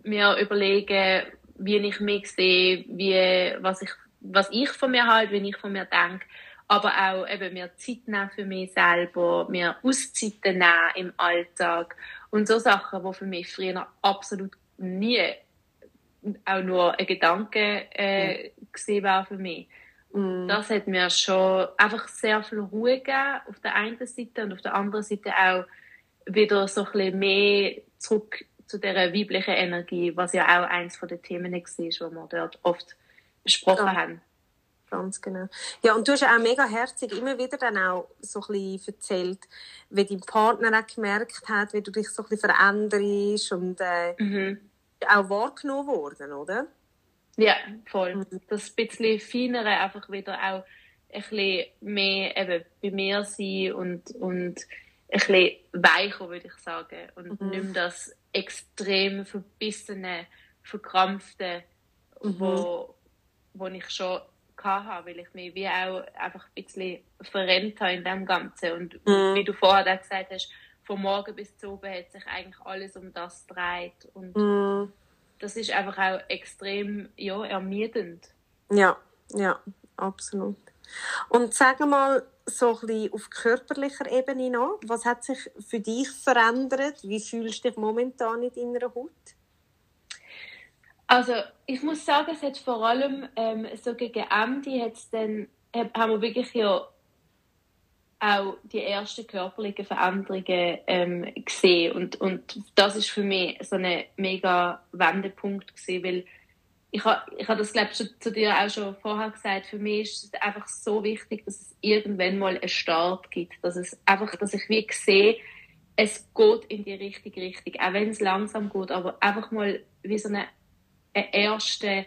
mir überlegen, wie ich mich sehe, wie, was ich, was ich von mir halte, wie ich von mir denke aber auch eben mir Zeit nehmen für mich selber, mir Auszeiten nehmen im Alltag und so Sachen, die für mich früher absolut nie auch nur ein Gedanke äh, gesehen war für mich. Mm. Das hat mir schon einfach sehr viel Ruhe gegeben auf der einen Seite und auf der anderen Seite auch wieder so ein bisschen mehr zurück zu der weiblichen Energie, was ja auch eins von den Themen war, die wir dort oft besprochen ja. haben. Ganz genau. Ja, und du hast auch mega herzig immer wieder dann auch so ein bisschen erzählt, wie dein Partner auch gemerkt hat, wie du dich so ein bisschen veränderst und äh, mhm. auch wahrgenommen worden, oder? Ja, voll. Mhm. Das bisschen feinere einfach wieder auch ein bisschen mehr eben bei mir sein und, und ein bisschen weicher, würde ich sagen. Und mhm. nicht mehr das extrem verbissene, verkrampfte, mhm. wo, wo ich schon hatte, weil ich mich wie auch einfach ein bisschen verrennt habe in dem Ganzen. Und mhm. wie du vorher gesagt hast, von morgen bis zu oben hat sich eigentlich alles um das gedreht. Und mhm. Das ist einfach auch extrem ja, ermüdend. Ja, ja, absolut. Und sag mal, so ein bisschen auf körperlicher Ebene noch, was hat sich für dich verändert? Wie fühlst du dich momentan in deiner Haut? Also ich muss sagen, es hat vor allem ähm, so gegen Ende hat's dann, haben wir wirklich ja auch die ersten körperlichen Veränderungen ähm, gesehen. Und und das ist für mich so ein mega Wendepunkt gewesen, weil ich habe ich hab das glaube ich zu dir auch schon vorher gesagt. Für mich ist es einfach so wichtig, dass es irgendwann mal einen Start gibt, dass es einfach, dass ich wie sehe, es geht in die richtige Richtung, auch wenn es langsam geht, aber einfach mal wie so eine, eine erste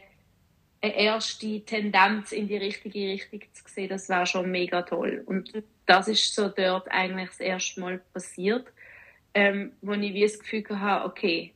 eine erste Tendenz in die richtige Richtung zu sehen, das war schon mega toll. Und das ist so dort eigentlich das erste Mal passiert, ähm, wo ich wie das Gefühl hatte, okay,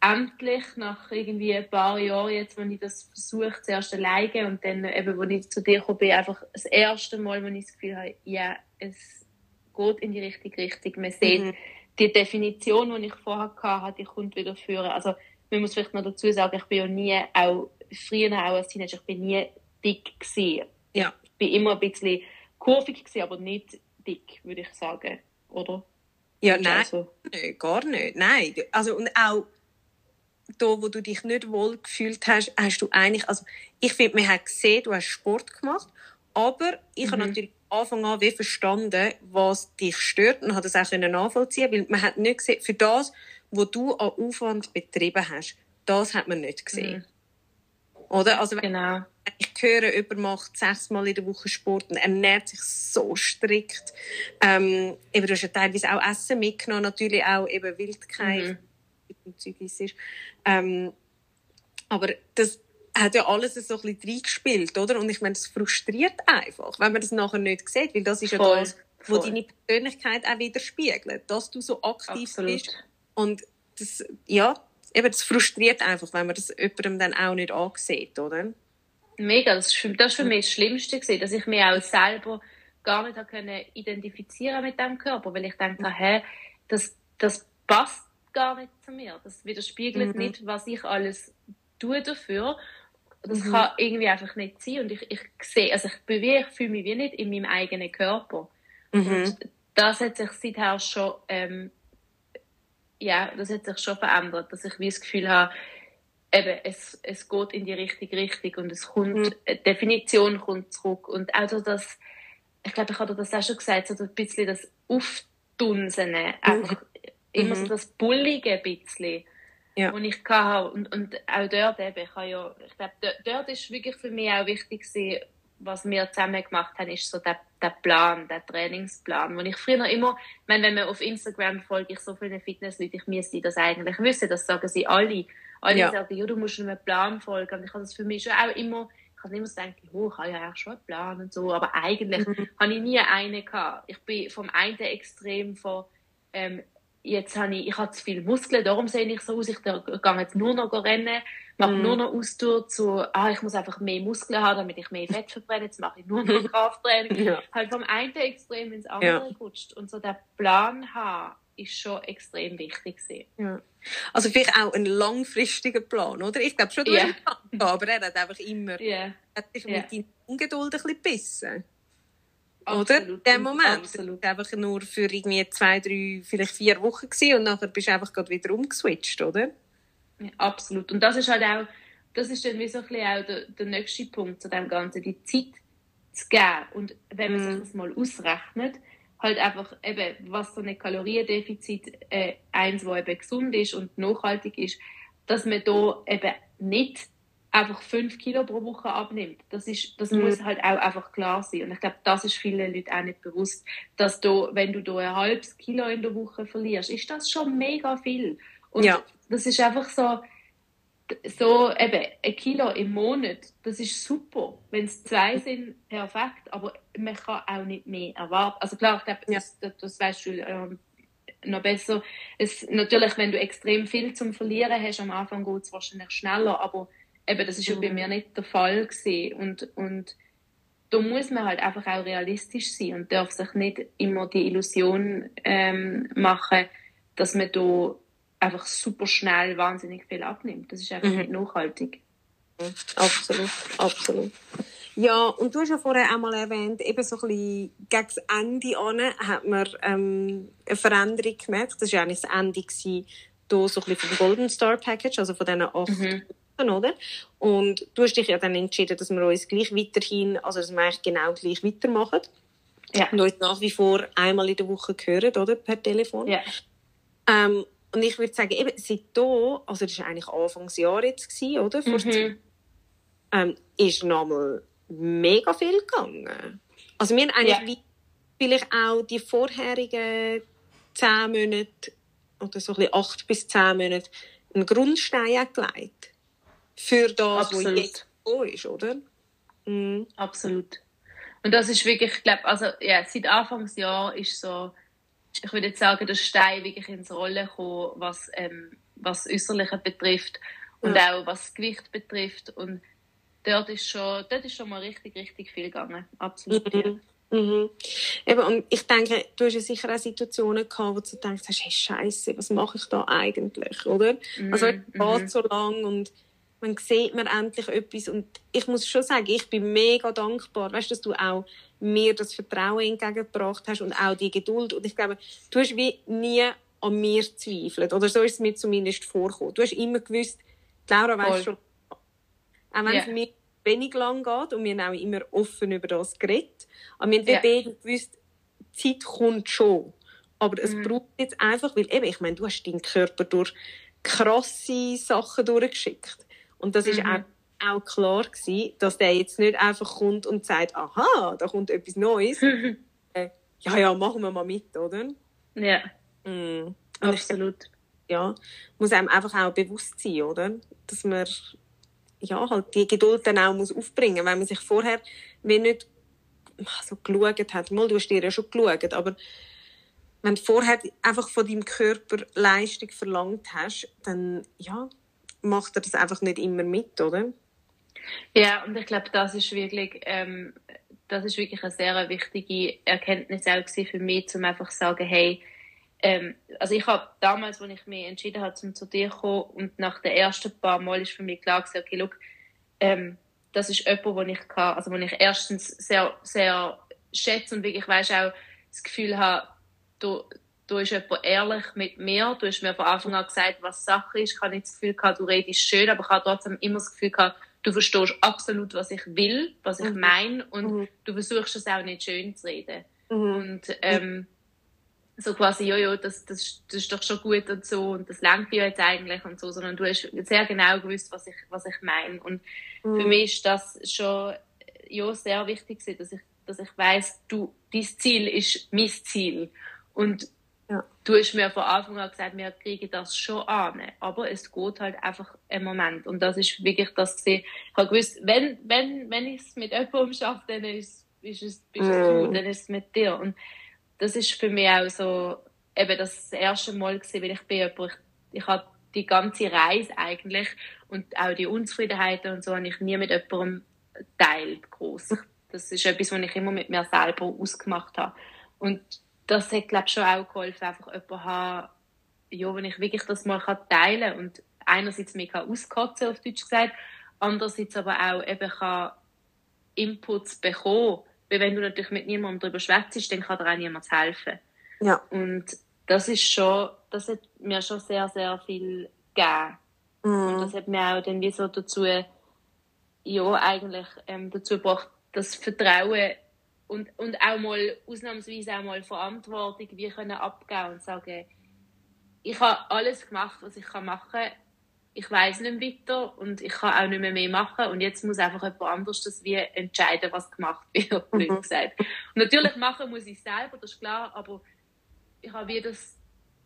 endlich nach irgendwie ein paar Jahren jetzt, wenn ich das versuche, zuerst alleine und dann eben, wo ich zu dir gekommen bin, einfach das erste Mal, wo ich das Gefühl habe, ja, es geht in die richtige Richtung. Man sieht, mhm. die Definition, die ich vorher hatte, die kommt wieder führen. Also, man muss vielleicht noch dazu sagen, ich bin ja nie, auch früher auch als Teenager, ich bin nie dick gewesen. Ja. Ich bin immer ein bisschen kurvig gewesen, aber nicht dick, würde ich sagen, oder? Ja, nein, also. nein, gar nicht, nein. Also, und auch, da, wo du dich nicht wohl gefühlt hast, hast du eigentlich, also ich finde, man hat gesehen, du hast Sport gemacht, aber ich mhm. habe natürlich Anfang an wie verstanden, was dich stört und habe das auch nachvollziehen weil man hat nicht gesehen, für das, was du an Aufwand betrieben hast, das hat man nicht gesehen. Mhm. Oder? Also, genau. Ich höre, jemand macht sechsmal in der Woche Sport und ernährt sich so strikt. Ähm, eben, du hast ja teilweise auch Essen mitgenommen, natürlich auch eben Wildkeit. Mhm Zeugnis ist. Ähm, aber das hat ja alles so ein bisschen reingespielt, oder? Und ich meine, das frustriert einfach, wenn man das nachher nicht sieht, weil das ist voll, ja das, wo voll. deine Persönlichkeit auch widerspiegelt, dass du so aktiv Absolut. bist. Und das, ja, eben, das frustriert einfach, wenn man das jemandem dann auch nicht ansieht, oder? Mega, das ist für, das ist für mich das Schlimmste gewesen, dass ich mich auch selber gar nicht können identifizieren mit dem Körper, weil ich denke, hä, das, das passt gar nicht zu mir. Das widerspiegelt mhm. nicht, was ich alles tue dafür. Das mhm. kann irgendwie einfach nicht sein. Und ich, ich sehe, also ich bewege, ich fühle mich wie nicht in meinem eigenen Körper. Mhm. Und das hat sich seither schon, ähm, ja, das hat sich schon verändert, dass ich wie das Gefühl habe, eben, es, es geht in die richtige Richtung und es kommt, mhm. die Definition kommt zurück. Und auch das, ich glaube, ich habe das auch schon gesagt, so ein bisschen das Aufdunsen, mhm. einfach immer mhm. so das Bullige ein bisschen, ja. das ich hatte. Und, und auch dort eben, ich habe ja, ich glaube, dort, dort ist wirklich für mich auch wichtig gewesen, was wir zusammen gemacht haben, ist so der, der Plan, der Trainingsplan, wo ich früher immer, ich meine, wenn man auf Instagram folge ich so viele Fitnessleute, ich müsste das eigentlich wissen, das sagen sie alle. Alle ja. sagen, ja, du musst einem Plan folgen. Und ich habe das für mich schon auch immer, ich habe immer so gedacht, oh, ich habe ja auch schon einen Plan und so, aber eigentlich mhm. habe ich nie einen gehabt. Ich bin vom einen Extrem von, ähm, jetzt habe ich, ich habe zu viele Muskeln, darum sehe ich so aus, ich gehe jetzt nur noch rennen, mache mm. nur noch Ausdauer zu, ah, ich muss einfach mehr Muskeln haben, damit ich mehr Fett verbrenne, jetzt mache ich nur noch Krafttraining. ja. Halt vom einen Extrem ins andere ja. rutscht. Und so der Plan haben, ist schon extrem wichtig Ja. Also vielleicht auch ein langfristiger Plan, oder? Ich glaube schon, du yeah. hast einen Plan, aber er hat einfach immer, yeah. hat dich yeah. mit deiner Ungeduld ein bisschen gebissen. Absolut. Oder? In dem Moment. Absolut. Das war einfach nur für irgendwie zwei, drei, vielleicht vier Wochen gewesen und nachher bist du einfach gerade wieder umgeswitcht, oder? Ja, absolut. Und das ist halt auch, das ist dann wie so ein bisschen auch der, der nächste Punkt zu dem Ganzen, die Zeit zu geben. Und wenn man sich mhm. das mal ausrechnet, halt einfach eben, was so ein Kaloriendefizit, äh, eins, wo eben gesund ist und nachhaltig ist, dass man da eben nicht einfach fünf Kilo pro Woche abnimmt. Das ist, das mhm. muss halt auch einfach klar sein. Und ich glaube, das ist vielen Leuten auch nicht bewusst, dass du, wenn du da ein halbes Kilo in der Woche verlierst, ist das schon mega viel. Und ja. das ist einfach so, so eben ein Kilo im Monat, das ist super. Wenn es zwei sind, perfekt. Aber man kann auch nicht mehr erwarten. Also klar, ich glaube, ja. das, das weißt du ähm, noch besser. Es, natürlich, wenn du extrem viel zum Verlieren hast, am Anfang geht es wahrscheinlich schneller, aber eben, das ist ja bei mhm. mir nicht der Fall gewesen. Und, und da muss man halt einfach auch realistisch sein und darf sich nicht immer die Illusion ähm, machen, dass man da einfach super schnell wahnsinnig viel abnimmt. Das ist einfach mhm. nicht nachhaltig. Absolut, absolut. Ja, und du hast ja vorher auch mal erwähnt, eben so ein bisschen gegen das Ende an hat man ähm, eine Veränderung gemerkt. Das war ja eigentlich das Ende gewesen, da so ein bisschen vom Golden Star Package, also von diesen acht mhm oder? Und du hast dich ja dann entschieden, dass wir uns gleich weiterhin, also dass wir eigentlich genau gleich weitermachen. ja. und uns nach wie vor einmal in der Woche hören, oder? Per Telefon. Ja. Ähm, und ich würde sagen, eben seit da, also das war eigentlich Anfangsjahr jetzt, gewesen, oder? Vor mhm. ähm, ist nochmal mega viel gegangen. Also wir haben eigentlich ja. vielleicht auch die vorherigen zehn Monate oder so ein bisschen acht bis zehn Monate einen Grundstein gelegt. Für das, was jetzt so ist, oder? Mhm. Absolut. Und das ist wirklich, ich glaube, also ja, seit Anfangsjahr ist so, ich würde jetzt sagen, der Stein wirklich ins Rollen gekommen, was, ähm, was Äußerliche betrifft und ja. auch was Gewicht betrifft. Und dort ist schon, dort ist schon mal richtig, richtig viel gegangen. Absolut. Mhm. Mhm. Eben, und ich denke, du hast ja sicher auch Situationen gehabt, wo du denkst, hey, Scheiße, was mache ich da eigentlich, oder? Mhm. Also, es geht mhm. so lang und man sieht mir endlich etwas und ich muss schon sagen, ich bin mega dankbar, weißt, dass du auch mir das Vertrauen entgegengebracht hast und auch die Geduld und ich glaube, du hast wie nie an mir zweifelt oder so ist es mir zumindest vorgekommen. Du hast immer gewusst, Laura weiß schon, auch wenn yeah. es mir wenig lang geht und wir haben auch immer offen über das geredet, aber wir haben yeah. beide gewusst, die Zeit kommt schon. Aber es mhm. braucht jetzt einfach, weil eben, ich meine, du hast deinen Körper durch krasse Sachen durchgeschickt. Und das mhm. ist auch, auch klar gewesen, dass der jetzt nicht einfach kommt und sagt, aha, da kommt etwas Neues. äh, ja, ja, machen wir mal mit, oder? Ja. Mhm. Absolut. Ich, ja, muss einem einfach auch bewusst sein, oder? Dass man ja, halt die Geduld dann auch muss aufbringen, weil man sich vorher wie nicht so geschaut hat. Mal, du hast dir ja schon geschaut, aber wenn du vorher einfach von deinem Körper Leistung verlangt hast, dann, ja, macht er das einfach nicht immer mit, oder? Ja, und ich glaube, das ist wirklich, ähm, das ist wirklich eine sehr wichtige Erkenntnis auch für mich, um einfach zu sagen, hey, ähm, also ich habe damals, als ich mich entschieden habe, zum zu dir zu kommen und nach den ersten paar Mal ist für mich klar gewesen, okay, look, ähm, das ist jemand, wo ich kann, also wo ich erstens sehr, sehr schätze und wirklich, weißt auch das Gefühl habe, du, du bist jemand ehrlich mit mir. Du hast mir von Anfang an gesagt, was Sache ist. Ich habe nicht das Gefühl gehabt, du redest schön, aber ich habe trotzdem immer das Gefühl gehabt, du verstehst absolut, was ich will, was ich mhm. meine und mhm. du versuchst es auch nicht schön zu reden. Mhm. Und ähm, so quasi, ja, ja, das, das, das ist doch schon gut und so und das lenkt ja jetzt eigentlich und so, sondern du hast sehr genau gewusst, was ich, was ich meine. Und für mhm. mich ist das schon ja, sehr wichtig, dass ich, dass ich weiss, du, dein Ziel ist mein Ziel. Und. Du hast mir von Anfang an gesagt, wir kriegen das schon an, aber es geht halt einfach einen Moment. Und das ist wirklich das gewesen. Ich habe gewusst, wenn, wenn, wenn ich es mit jemandem schaffe, dann ist, ist es, bist mm. du, dann ist es mit dir. Und das ist für mich auch so, eben das erste Mal gewesen, weil ich bin jemand, ich, ich habe die ganze Reise eigentlich und auch die Unzufriedenheiten und so habe ich nie mit jemandem teilt, groß. Das ist etwas, was ich immer mit mir selber ausgemacht habe. Und das hat, glaube ich, schon auch geholfen, einfach jemanden haben, ja, wenn ich wirklich das mal teilen kann und einerseits mich auskotzen, auf Deutsch gesagt, andererseits aber auch eben kann Inputs bekommen. Weil wenn du natürlich mit niemandem darüber schwätzt, dann kann dir auch niemand helfen. Ja. Und das ist schon, das hat mir schon sehr, sehr viel gegeben. Mhm. Und das hat mir auch dann wie so dazu, ja, eigentlich, ähm, dazu gebracht, das Vertrauen und, und auch mal ausnahmsweise auch mal Verantwortung wie können abgeben und sagen, ich habe alles gemacht, was ich kann machen kann. Ich weiß nicht weiter und ich kann auch nicht mehr, mehr machen und jetzt muss einfach jemand anderes das wie entscheiden, was gemacht wird, wie mhm. gesagt. Und natürlich machen muss ich selber, das ist klar, aber ich habe wie das,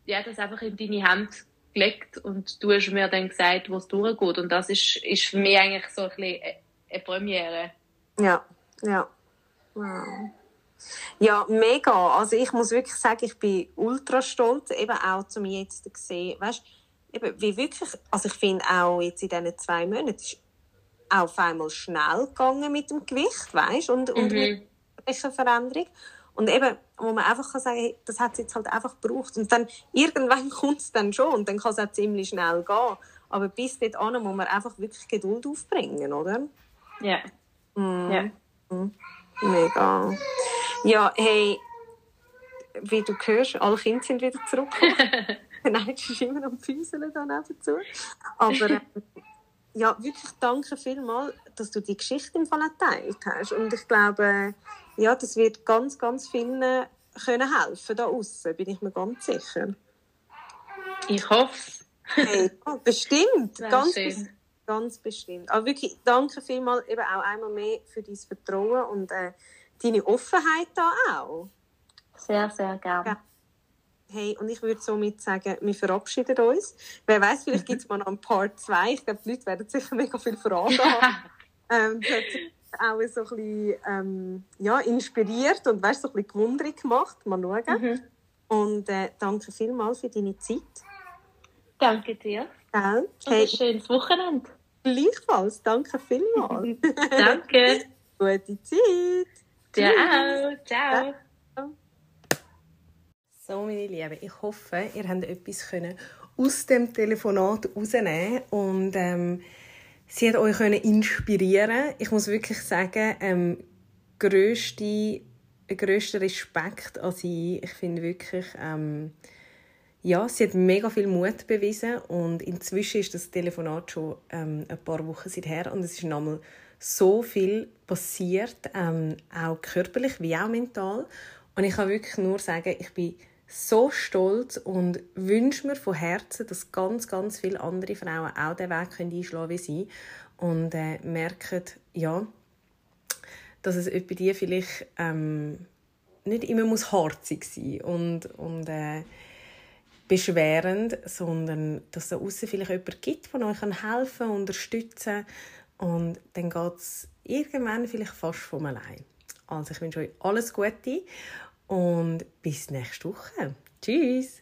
ja, das einfach in deine Hand gelegt und du hast mir dann gesagt, wo es durchgeht und das ist, ist für mich eigentlich so ein bisschen eine Premiere. Ja, ja. Wow. Ja, mega. Also ich muss wirklich sagen, ich bin ultra stolz, eben auch zum jetzt zu sehen, weißt, eben wie wirklich, also ich finde auch jetzt in diesen zwei Monaten ist auch auf einmal schnell gegangen mit dem Gewicht, weißt, und, und mhm. mit der Veränderung. Und eben, wo man einfach kann sagen, das hat es jetzt halt einfach gebraucht. Und dann, irgendwann kommt es dann schon und dann kann es auch ziemlich schnell gehen. Aber bis dahin muss man einfach wirklich Geduld aufbringen, oder? Ja. Mm. ja. Mm. Mega. Ja, hey, wie du hörst, alle Kinder sind wieder zurück. Nein, es ist immer am Füßeln da nebenzu. Aber äh, ja, wirklich danke vielmals, dass du die Geschichte im Fall geteilt hast. Und ich glaube, ja, das wird ganz, ganz vielen können helfen da außen, bin ich mir ganz sicher. Ich hoffe es. Hey, bestimmt, Sehr ganz, schön. Ganz bestimmt. Aber wirklich, danke vielmals eben auch einmal mehr für dein Vertrauen und äh, deine Offenheit da auch. Sehr, sehr gerne. Ja. Hey, und ich würde somit sagen, wir verabschieden uns. Wer weiß, vielleicht gibt es mal noch einen Part 2. Ich glaube, die Leute werden sicher mega viele Fragen haben. ähm, das hat auch so ein bisschen ähm, ja, inspiriert und weißt, so ein bisschen gewundert gemacht. Mal schauen. Mhm. Und äh, danke vielmals für deine Zeit. Danke dir. Gell? Und ein Hey, schönes Wochenende. Gleichfalls. Danke vielmals. Danke. Gute Zeit. Dir auch. Ciao. So, meine Lieben, ich hoffe, ihr habt etwas können aus dem Telefonat herausnehmen und ähm, sie hat euch können inspirieren. Ich muss wirklich sagen, ähm, grösste, grösster Respekt an sie. Ich finde wirklich, ähm, ja, sie hat mega viel Mut bewiesen und inzwischen ist das Telefonat schon ähm, ein paar Wochen seither und es ist nochmal so viel passiert, ähm, auch körperlich wie auch mental. Und ich kann wirklich nur sagen, ich bin so stolz und wünsche mir von Herzen, dass ganz, ganz viele andere Frauen auch den Weg können einschlagen wie sie und äh, merken, ja, dass es bei dir vielleicht ähm, nicht immer muss harzig sein und, und äh, beschwerend, sondern dass es da aussen vielleicht jemand gibt, der euch helfen kann, unterstützen und dann geht es irgendwann vielleicht fast von allein. Also ich wünsche euch alles Gute und bis nächste Woche. Tschüss!